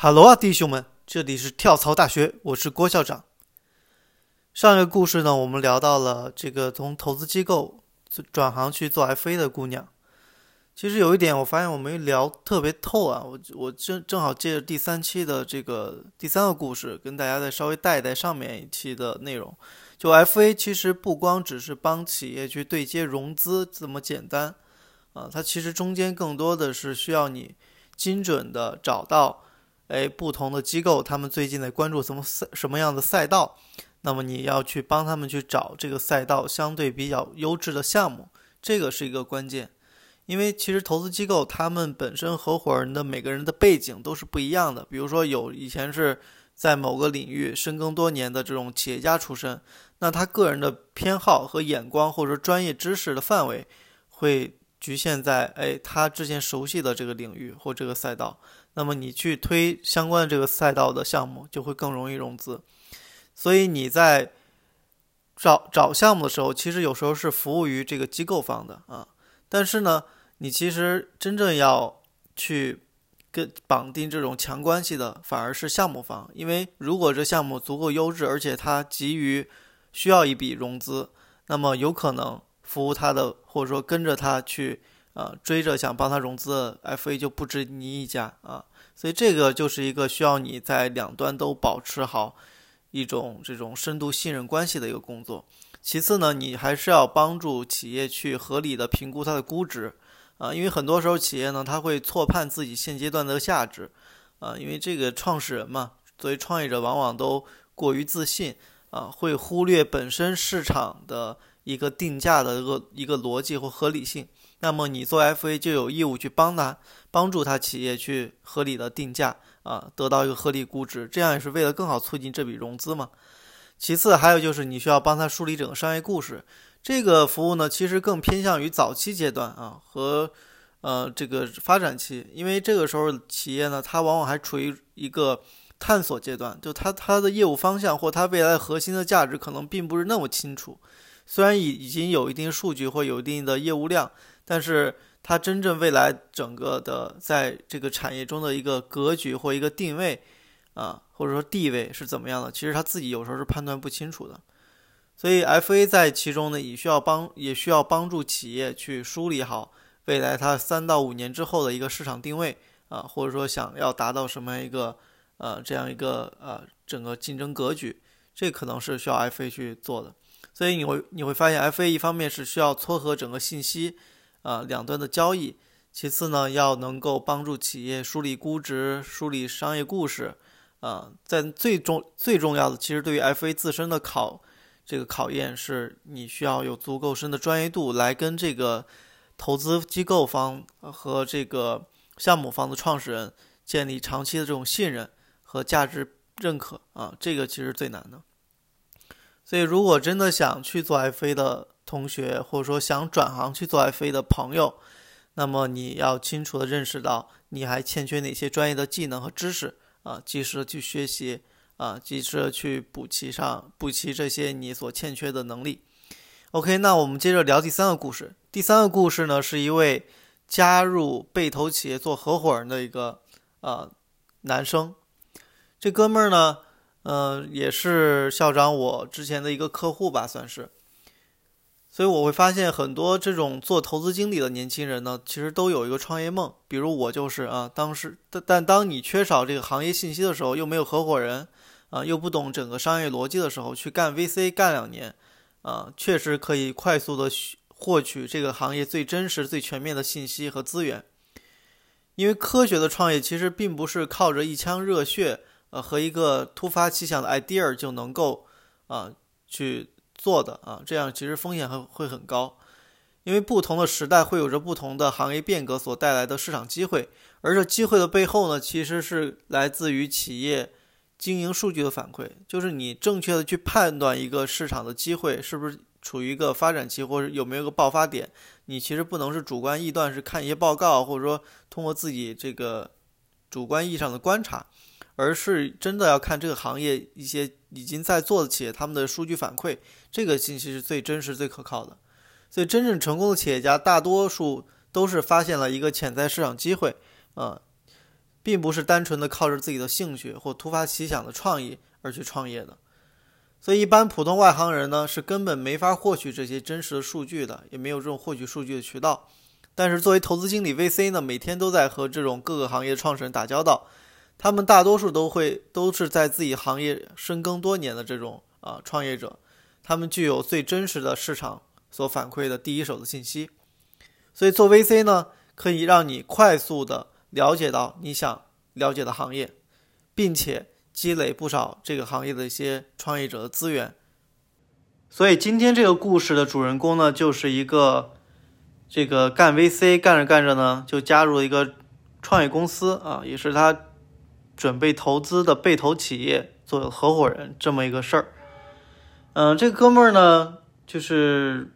哈喽啊，弟兄们，这里是跳槽大学，我是郭校长。上一个故事呢，我们聊到了这个从投资机构转行去做 FA 的姑娘。其实有一点，我发现我没聊特别透啊。我我正正好借着第三期的这个第三个故事，跟大家再稍微带一带上面一期的内容。就 FA 其实不光只是帮企业去对接融资这么简单啊，它其实中间更多的是需要你精准的找到。哎，不同的机构，他们最近在关注什么赛什么样的赛道？那么你要去帮他们去找这个赛道相对比较优质的项目，这个是一个关键。因为其实投资机构他们本身合伙人的每个人的背景都是不一样的。比如说有以前是在某个领域深耕多年的这种企业家出身，那他个人的偏好和眼光或者说专业知识的范围会局限在哎他之前熟悉的这个领域或这个赛道。那么你去推相关的这个赛道的项目，就会更容易融资。所以你在找找项目的时候，其实有时候是服务于这个机构方的啊。但是呢，你其实真正要去跟绑定这种强关系的，反而是项目方。因为如果这项目足够优质，而且它急于需要一笔融资，那么有可能服务他的，或者说跟着他去。啊，追着想帮他融资 FA 就不止你一家啊，所以这个就是一个需要你在两端都保持好一种这种深度信任关系的一个工作。其次呢，你还是要帮助企业去合理的评估它的估值啊，因为很多时候企业呢，他会错判自己现阶段的价值啊，因为这个创始人嘛，作为创业者往往都过于自信啊，会忽略本身市场的一个定价的一个一个逻辑或合理性。那么你做 FA 就有义务去帮他，帮助他企业去合理的定价啊，得到一个合理估值，这样也是为了更好促进这笔融资嘛。其次还有就是你需要帮他梳理整个商业故事，这个服务呢其实更偏向于早期阶段啊和呃这个发展期，因为这个时候企业呢它往往还处于一个探索阶段，就它它的业务方向或它未来核心的价值可能并不是那么清楚，虽然已已经有一定数据或有一定的业务量。但是它真正未来整个的在这个产业中的一个格局或一个定位，啊，或者说地位是怎么样的？其实他自己有时候是判断不清楚的。所以 FA 在其中呢，也需要帮，也需要帮助企业去梳理好未来它三到五年之后的一个市场定位啊，或者说想要达到什么样一个呃这样一个呃整个竞争格局，这可能是需要 FA 去做的。所以你会你会发现，FA 一方面是需要撮合整个信息。啊，两端的交易。其次呢，要能够帮助企业梳理估值、梳理商业故事。啊，在最重最重要的，其实对于 FA 自身的考这个考验，是你需要有足够深的专业度来跟这个投资机构方和这个项目方的创始人建立长期的这种信任和价值认可。啊，这个其实最难的。所以，如果真的想去做 FA 的，同学，或者说想转行去做 FA 的朋友，那么你要清楚的认识到你还欠缺哪些专业的技能和知识啊，及时的去学习啊，及时的去补齐上补齐这些你所欠缺的能力。OK，那我们接着聊第三个故事。第三个故事呢，是一位加入被投企业做合伙人的一个呃男生。这哥们儿呢，呃，也是校长我之前的一个客户吧，算是。所以我会发现很多这种做投资经理的年轻人呢，其实都有一个创业梦。比如我就是啊，当时但但当你缺少这个行业信息的时候，又没有合伙人，啊，又不懂整个商业逻辑的时候，去干 VC 干两年，啊，确实可以快速的获取这个行业最真实、最全面的信息和资源。因为科学的创业其实并不是靠着一腔热血，呃，和一个突发奇想的 idea 就能够啊去。做的啊，这样其实风险会会很高，因为不同的时代会有着不同的行业变革所带来的市场机会，而这机会的背后呢，其实是来自于企业经营数据的反馈，就是你正确的去判断一个市场的机会是不是处于一个发展期，或者有没有一个爆发点，你其实不能是主观臆断，是看一些报告，或者说通过自己这个主观意义上的观察。而是真的要看这个行业一些已经在做的企业他们的数据反馈，这个信息是最真实、最可靠的。所以，真正成功的企业家大多数都是发现了一个潜在市场机会，啊，并不是单纯的靠着自己的兴趣或突发奇想的创意而去创业的。所以，一般普通外行人呢是根本没法获取这些真实的数据的，也没有这种获取数据的渠道。但是，作为投资经理 VC 呢，每天都在和这种各个行业创始人打交道，他们大多数都会都是在自己行业深耕多年的这种啊创业者，他们具有最真实的市场所反馈的第一手的信息。所以，做 VC 呢，可以让你快速的了解到你想了解的行业，并且。积累不少这个行业的一些创业者的资源，所以今天这个故事的主人公呢，就是一个这个干 VC 干着干着呢，就加入了一个创业公司啊，也是他准备投资的被投企业做合伙人这么一个事儿。嗯，这哥们儿呢，就是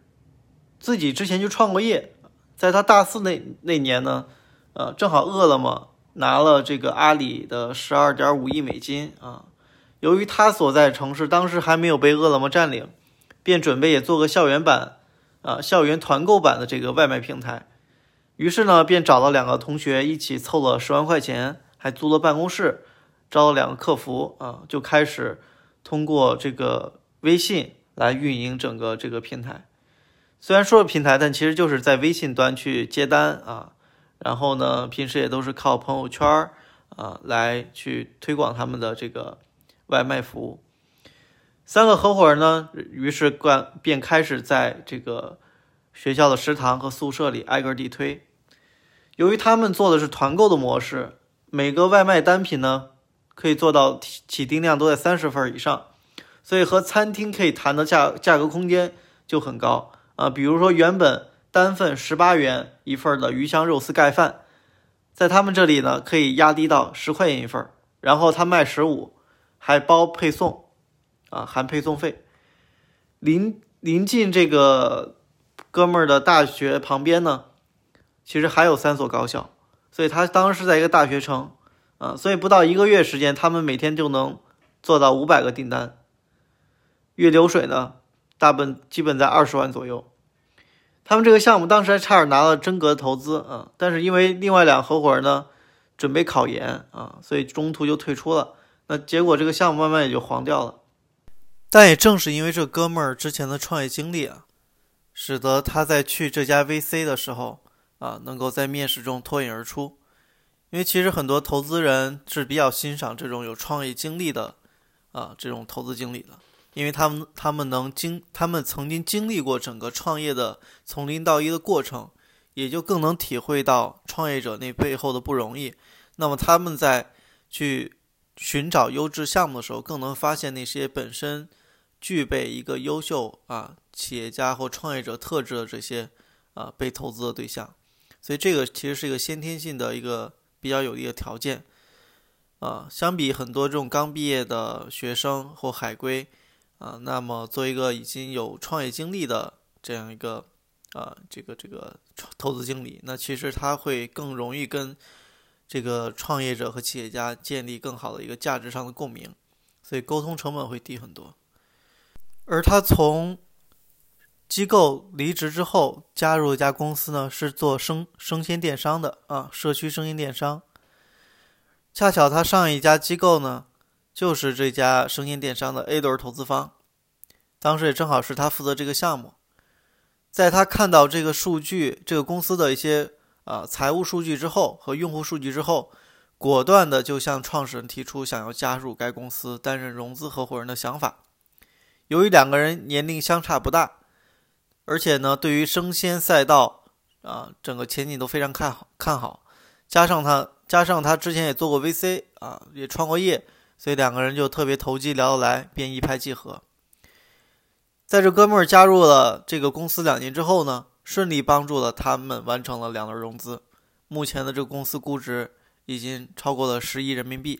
自己之前就创过业，在他大四那那年呢，呃，正好饿了么。拿了这个阿里的十二点五亿美金啊！由于他所在城市当时还没有被饿了么占领，便准备也做个校园版啊，校园团购版的这个外卖平台。于是呢，便找了两个同学一起凑了十万块钱，还租了办公室，招了两个客服啊，就开始通过这个微信来运营整个这个平台。虽然说是平台，但其实就是在微信端去接单啊。然后呢，平时也都是靠朋友圈啊来去推广他们的这个外卖服务。三个合伙人呢，于是关便开始在这个学校的食堂和宿舍里挨个地推。由于他们做的是团购的模式，每个外卖单品呢可以做到起订量都在三十份以上，所以和餐厅可以谈的价价格空间就很高啊。比如说原本。单份十八元一份的鱼香肉丝盖饭，在他们这里呢，可以压低到十块钱一份，然后他卖十五，还包配送，啊，含配送费。临临近这个哥们儿的大学旁边呢，其实还有三所高校，所以他当时在一个大学城，啊，所以不到一个月时间，他们每天就能做到五百个订单，月流水呢，大本基本在二十万左右。他们这个项目当时还差点拿了真格的投资啊，但是因为另外两个合伙人呢准备考研啊，所以中途就退出了。那结果这个项目慢慢也就黄掉了。但也正是因为这哥们儿之前的创业经历啊，使得他在去这家 VC 的时候啊，能够在面试中脱颖而出。因为其实很多投资人是比较欣赏这种有创业经历的啊这种投资经理的。因为他们他们能经他们曾经经历过整个创业的从零到一的过程，也就更能体会到创业者那背后的不容易。那么他们在去寻找优质项目的时候，更能发现那些本身具备一个优秀啊企业家或创业者特质的这些啊被投资的对象。所以这个其实是一个先天性的一个比较有利的条件啊。相比很多这种刚毕业的学生或海归。啊，那么做一个已经有创业经历的这样一个啊，这个这个投资经理，那其实他会更容易跟这个创业者和企业家建立更好的一个价值上的共鸣，所以沟通成本会低很多。而他从机构离职之后，加入一家公司呢，是做生生鲜电商的啊，社区生鲜电商。恰巧他上一家机构呢。就是这家生鲜电商的 A 轮投资方，当时也正好是他负责这个项目，在他看到这个数据、这个公司的一些啊财务数据之后和用户数据之后，果断的就向创始人提出想要加入该公司担任融资合伙人的想法。由于两个人年龄相差不大，而且呢对于生鲜赛道啊整个前景都非常看好看好，加上他加上他之前也做过 VC 啊，也创过业。所以两个人就特别投机，聊得来，便一拍即合。在这哥们儿加入了这个公司两年之后呢，顺利帮助了他们完成了两轮融资。目前的这个公司估值已经超过了十亿人民币。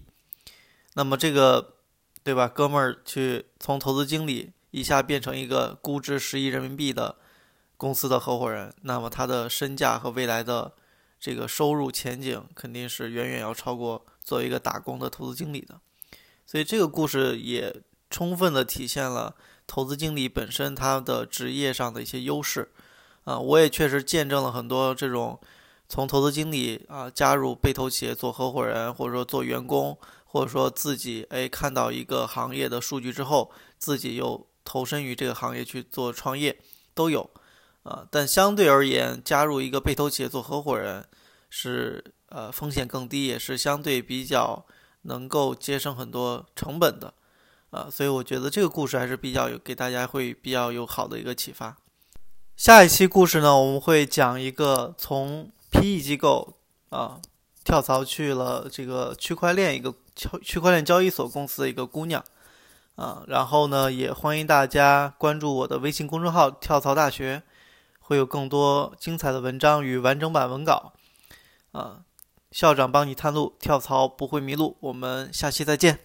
那么这个，对吧？哥们儿去从投资经理一下变成一个估值十亿人民币的公司的合伙人，那么他的身价和未来的这个收入前景肯定是远远要超过作为一个打工的投资经理的。所以这个故事也充分的体现了投资经理本身他的职业上的一些优势，啊，我也确实见证了很多这种从投资经理啊加入被投企业做合伙人，或者说做员工，或者说自己哎看到一个行业的数据之后，自己又投身于这个行业去做创业，都有啊。但相对而言，加入一个被投企业做合伙人是呃风险更低，也是相对比较能够节省很多成本的啊。所以我觉得这个故事还是比较有给大家会比较有好的一个启发。下一期故事呢，我们会讲一个从 PE 机构啊跳槽去了这个区块链一个区区块链交易所公司的一个姑娘啊，然后呢，也欢迎大家关注我的微信公众号“跳槽大学”，会有更多精彩的文章与完整版文稿啊。校长帮你探路，跳槽不会迷路。我们下期再见。